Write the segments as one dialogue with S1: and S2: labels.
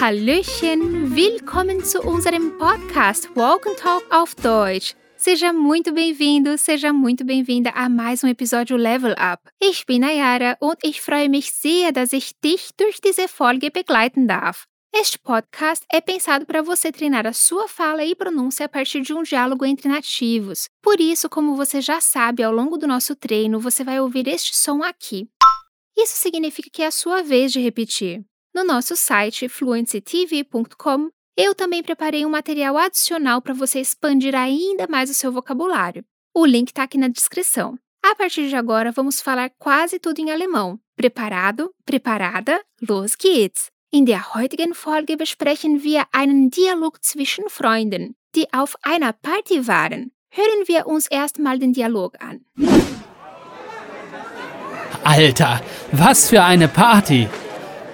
S1: Hallöchen, willkommen zu unserem Podcast Walk and Talk auf Deutsch. Seja muito bem-vindo, seja muito bem-vinda a mais um episódio Level Up. Ich bin Ayara und ich freue mich sehr, dass ich dich durch diese Folge begleiten darf. Este podcast é pensado para você treinar a sua fala e pronúncia a partir de um diálogo entre nativos. Por isso, como você já sabe, ao longo do nosso treino, você vai ouvir este som aqui. Isso significa que é a sua vez de repetir. No nosso site fluencytv.com, eu também preparei um material adicional para você expandir ainda mais o seu vocabulário. O link está aqui na descrição. A partir de agora, vamos falar quase tudo em alemão. Preparado? Preparada? Los geht's! In der heutigen Folge besprechen wir einen Dialog zwischen Freunden, die auf einer Party waren. Hören wir uns erstmal den Dialog an.
S2: Alter, was für eine Party!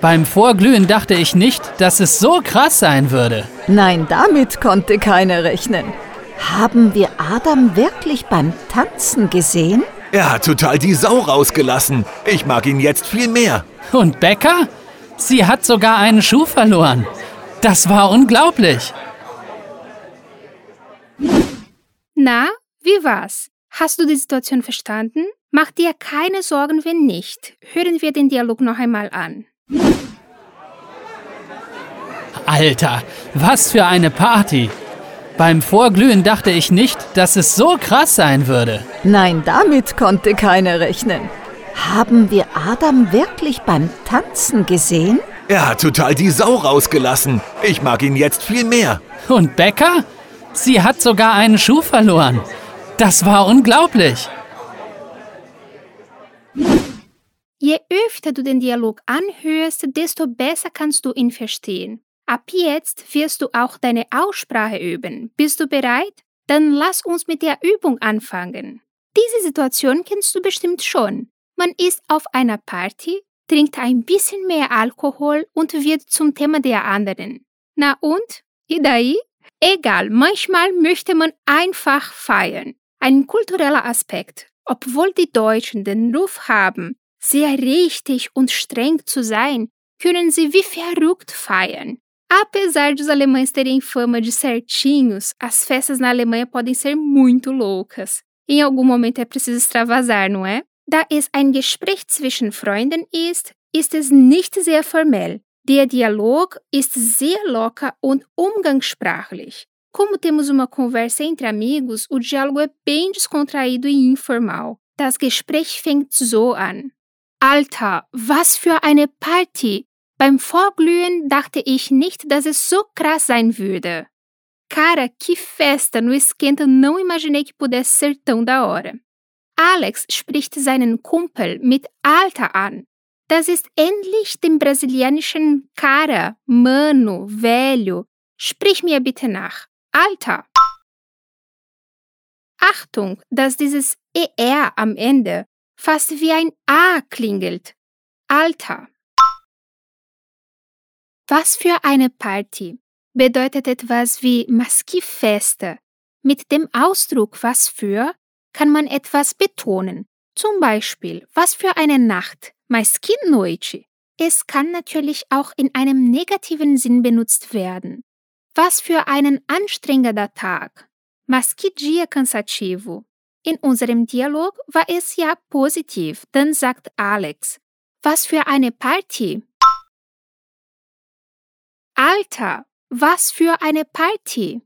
S2: Beim Vorglühen dachte ich nicht, dass es so krass sein würde.
S3: Nein, damit konnte keiner rechnen. Haben wir Adam wirklich beim Tanzen gesehen?
S4: Er hat total die Sau rausgelassen. Ich mag ihn jetzt viel mehr.
S2: Und Becker? Sie hat sogar einen Schuh verloren. Das war unglaublich.
S1: Na, wie war's? Hast du die Situation verstanden? Mach dir keine Sorgen, wenn nicht. Hören wir den Dialog noch einmal an.
S2: Alter, was für eine Party! Beim Vorglühen dachte ich nicht, dass es so krass sein würde.
S3: Nein, damit konnte keiner rechnen. Haben wir Adam wirklich beim Tanzen gesehen?
S4: Er hat total die Sau rausgelassen. Ich mag ihn jetzt viel mehr.
S2: Und Becker? Sie hat sogar einen Schuh verloren. Das war unglaublich.
S1: Je öfter du den Dialog anhörst, desto besser kannst du ihn verstehen. Ab jetzt wirst du auch deine Aussprache üben. Bist du bereit? Dann lass uns mit der Übung anfangen. Diese Situation kennst du bestimmt schon. Man ist auf einer Party, trinkt ein bisschen mehr Alkohol und wird zum Thema der anderen. Na und? Daí? Egal, manchmal möchte man einfach feiern. Ein kultureller Aspekt. Obwohl die Deutschen den Ruf haben, sehr richtig und streng zu sein, können sie wie verrückt feiern. Apesar de os alemães terem fama de certinhos, as festas na Alemanha podem ser muito loucas. Em algum momento é preciso extravasar, não é? Da es ein Gespräch zwischen Freunden ist, ist es nicht sehr formell. Der Dialog ist sehr locker und umgangssprachlich. Como temos uma conversa entre amigos, o diálogo é bem descontraído e informal. Das Gespräch fängt so an. Alter, was für eine Party! Beim Vorglühen dachte ich nicht, dass es so krass sein würde. Cara, que festa! No esquenta não imaginei que pudesse ser tão da hora. Alex spricht seinen Kumpel mit Alter an. Das ist ähnlich dem brasilianischen Cara, Mano, Velho. Sprich mir bitte nach. Alter. Achtung, dass dieses ER am Ende fast wie ein A klingelt. Alter. Was für eine Party bedeutet etwas wie Maskifeste. Mit dem Ausdruck was für kann man etwas betonen. Zum Beispiel, was für eine Nacht, noite. Es kann natürlich auch in einem negativen Sinn benutzt werden. Was für einen anstrengender Tag. Mas que. In unserem Dialog war es ja positiv, dann sagt Alex. Was für eine Party. Alter, was für eine Party.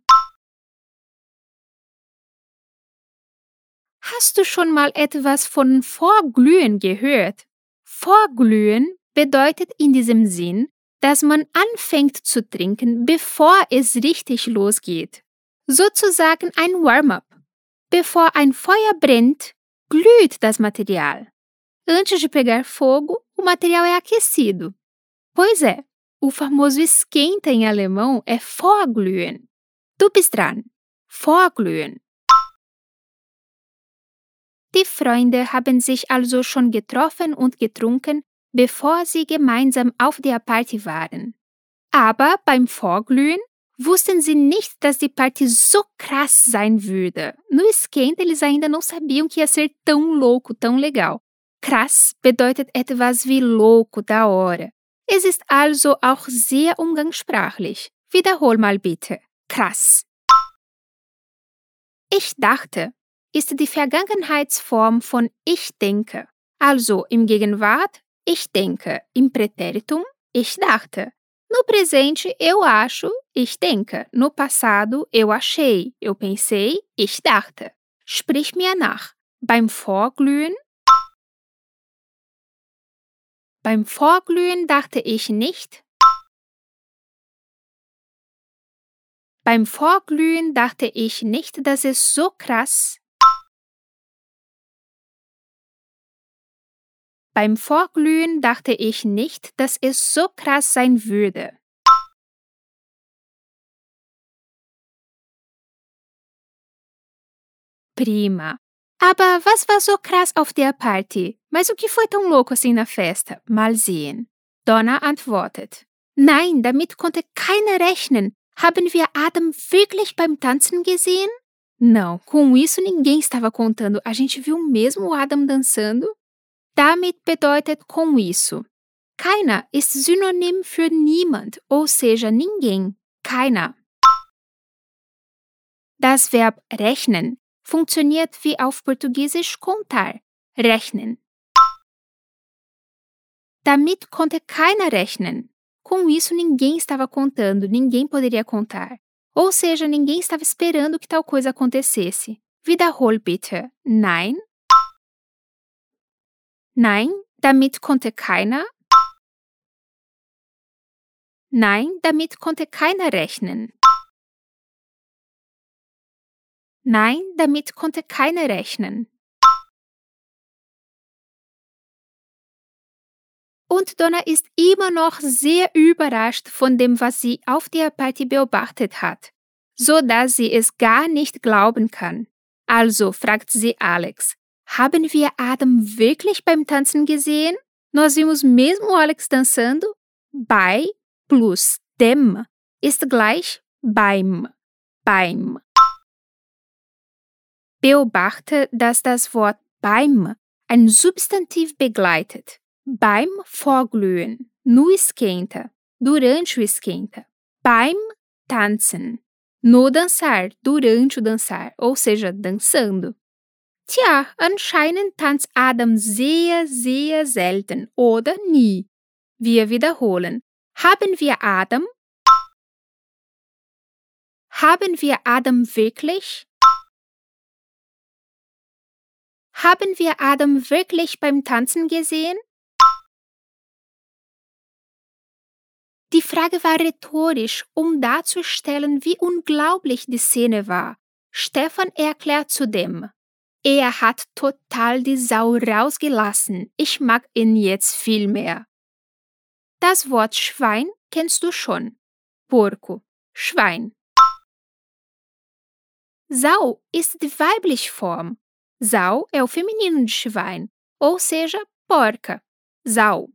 S1: Hast du schon mal etwas von Vorglühen gehört? Vorglühen bedeutet in diesem Sinn, dass man anfängt zu trinken, bevor es richtig losgeht. Sozusagen ein Warm-up. Bevor ein Feuer brennt, glüht das Material. Antes de pegar fogo, o material é aquecido. Pois é, o famoso esquenta em alemão é Vorglühen. Du bist dran. Vorglühen. Die Freunde haben sich also schon getroffen und getrunken, bevor sie gemeinsam auf der Party waren. Aber beim Vorglühen wussten sie nicht, dass die Party so krass sein würde. No esquenta, eles ainda não sabiam que ia ser tão louco, tão legal. Krass bedeutet etwas wie louco, da hora. Es ist also auch sehr umgangssprachlich. Wiederhol mal bitte. Krass. Ich dachte ist die Vergangenheitsform von ich denke. Also im Gegenwart, ich denke. Im Präteritum, ich dachte. No presente, eu acho, ich denke. No passado, eu achei, eu pensei, ich dachte. Sprich mir nach. Beim Vorglühen Beim Vorglühen dachte ich nicht. Beim Vorglühen dachte ich nicht, dass es so krass. Beim Vorglühen dachte ich nicht, dass es so krass sein würde. Prima. Aber was war so krass auf der Party? Mas o que foi tão louco assim na festa? Mal sehen. Donna antwortet. Nein, damit konnte keiner rechnen. Haben wir Adam wirklich beim Tanzen gesehen? Não, com isso ninguém estava contando. A gente viu mesmo o Adam dançando? Damit bedeutet com isso. Keiner ist Synonym für niemand, ou seja, ninguém. Keiner. Das Verb rechnen funktioniert wie auf Portugiesisch contar, rechnen. Damit konnte keiner rechnen. Com isso, ninguém estava contando, ninguém poderia contar. Ou seja, ninguém estava esperando que tal coisa acontecesse. Wiederhol bitte. Nein. Nein, damit konnte keiner. Nein, damit konnte keiner rechnen. Nein, damit konnte keiner rechnen. Und Donna ist immer noch sehr überrascht von dem, was sie auf der Party beobachtet hat, so dass sie es gar nicht glauben kann. Also fragt sie Alex, haben wir Adam wirklich beim Tanzen gesehen? Nós vimos mesmo Alex dançando? Bei plus dem ist gleich beim. Beim. Beobachte, dass das Wort beim ein Substantiv begleitet. Beim Vorglühen, no esquenta, durante o esquenta. Beim tanzen, no dançar, durante o dançar, ou seja, dançando. Tja, anscheinend tanzt Adam sehr, sehr selten oder nie. Wir wiederholen. Haben wir Adam? Haben wir Adam wirklich? Haben wir Adam wirklich beim Tanzen gesehen? Die Frage war rhetorisch, um darzustellen, wie unglaublich die Szene war. Stefan erklärt zudem, er hat total die Sau rausgelassen. Ich mag ihn jetzt viel mehr. Das Wort Schwein kennst du schon. Porco, Schwein. Sau ist die weibliche Form. Sau é o feminino de Schwein, ou seja, porca. Sau.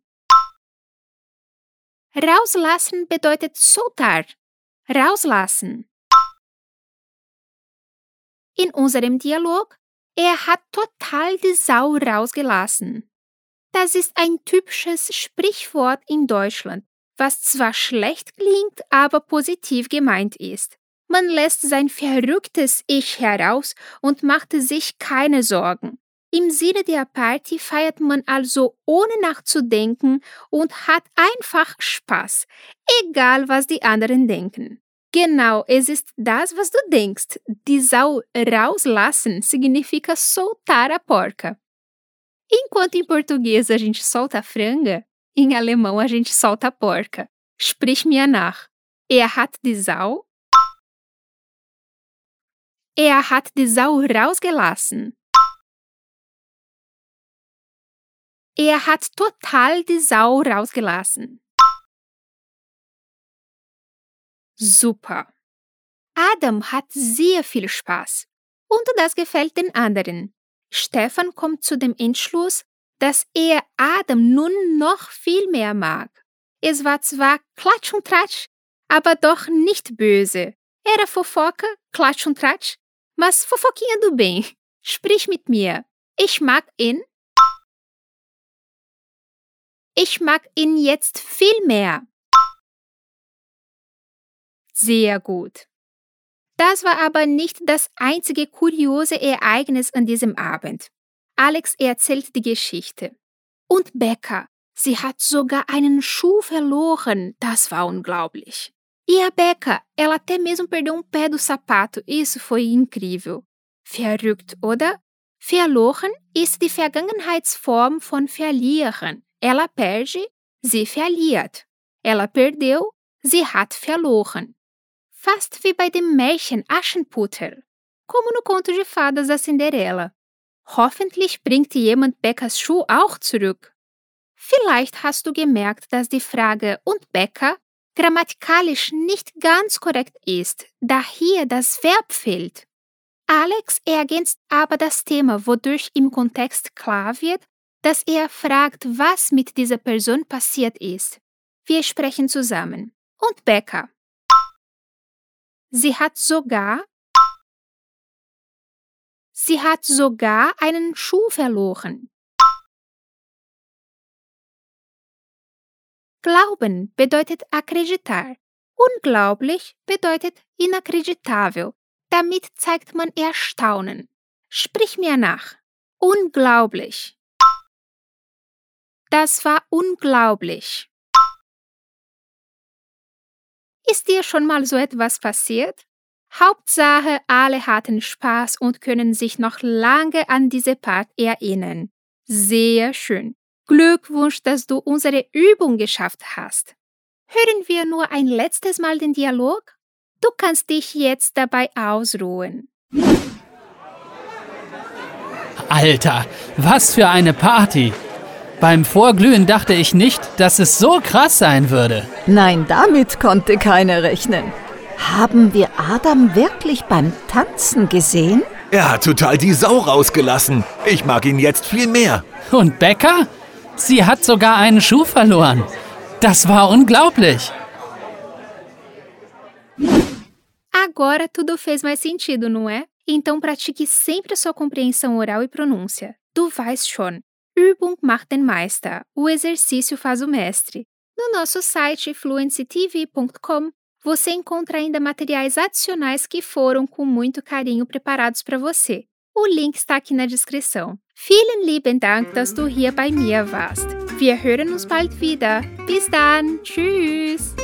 S1: Rauslassen bedeutet soltar. Rauslassen. In unserem Dialog, er hat total die Sau rausgelassen. Das ist ein typisches Sprichwort in Deutschland, was zwar schlecht klingt, aber positiv gemeint ist. Man lässt sein verrücktes Ich heraus und macht sich keine Sorgen. Im Sinne der Party feiert man also ohne nachzudenken und hat einfach Spaß, egal was die anderen denken. Genau, es ist das, was du denkst. Die Sau rauslassen significa soltar a porca. Enquanto em português a gente solta a franga, em alemão a gente solta a porca. Sprich mir nach. Er hat die Sau Er hat die Sau rausgelassen. Er hat total die Sau rausgelassen. Super. Adam hat sehr viel Spaß. Und das gefällt den anderen. Stefan kommt zu dem Entschluss, dass er Adam nun noch viel mehr mag. Es war zwar Klatsch und Tratsch, aber doch nicht böse. Era fofoca, Klatsch und Tratsch, Mas fofoquinha do bem. Sprich mit mir. Ich mag ihn. Ich mag ihn jetzt viel mehr. Sehr gut. Das war aber nicht das einzige kuriose Ereignis an diesem Abend. Alex erzählt die Geschichte. Und Becca, sie hat sogar einen Schuh verloren. Das war unglaublich. E a Becca, ela até mesmo perdeu um pé do sapato. Isso foi incrível. Verrückt, oder? Verloren ist die Vergangenheitsform von verlieren. Ela perde, sie verliert. Ela perdeu, sie hat verloren. Fast wie bei dem Märchen Aschenputtel, como no conto de fadas da Cinderela. Hoffentlich bringt jemand Beckers Schuh auch zurück. Vielleicht hast du gemerkt, dass die Frage und Becker grammatikalisch nicht ganz korrekt ist, da hier das Verb fehlt. Alex ergänzt aber das Thema, wodurch im Kontext klar wird, dass er fragt, was mit dieser Person passiert ist. Wir sprechen zusammen. Und Becca. Sie hat sogar Sie hat sogar einen Schuh verloren. Glauben bedeutet acreditar. Unglaublich bedeutet inacreditável. Damit zeigt man Erstaunen. Sprich mir nach. Unglaublich. Das war unglaublich. Ist dir schon mal so etwas passiert? Hauptsache, alle hatten Spaß und können sich noch lange an diese Part erinnern. Sehr schön. Glückwunsch, dass du unsere Übung geschafft hast. Hören wir nur ein letztes Mal den Dialog? Du kannst dich jetzt dabei ausruhen.
S2: Alter, was für eine Party! Beim Vorglühen dachte ich nicht, dass es so krass sein würde.
S3: Nein, damit konnte keiner rechnen. Haben wir Adam wirklich beim Tanzen gesehen?
S4: Er hat total die Sau rausgelassen. Ich mag ihn jetzt viel mehr.
S2: Und Becca? Sie hat sogar einen Schuh verloren. Das war unglaublich.
S1: Agora tudo fez mais sentido, não é? Então pratique sempre a sua compreensão oral e pronúncia. Du weißt schon. Übung macht den Meister. O exercício faz o mestre. No nosso site fluencytv.com você encontra ainda materiais adicionais que foram com muito carinho preparados para você. O link está aqui na descrição. Vielen lieben Dank, dass du hier bei mir warst. Wir hören uns bald wieder. Bis dann. Tschüss.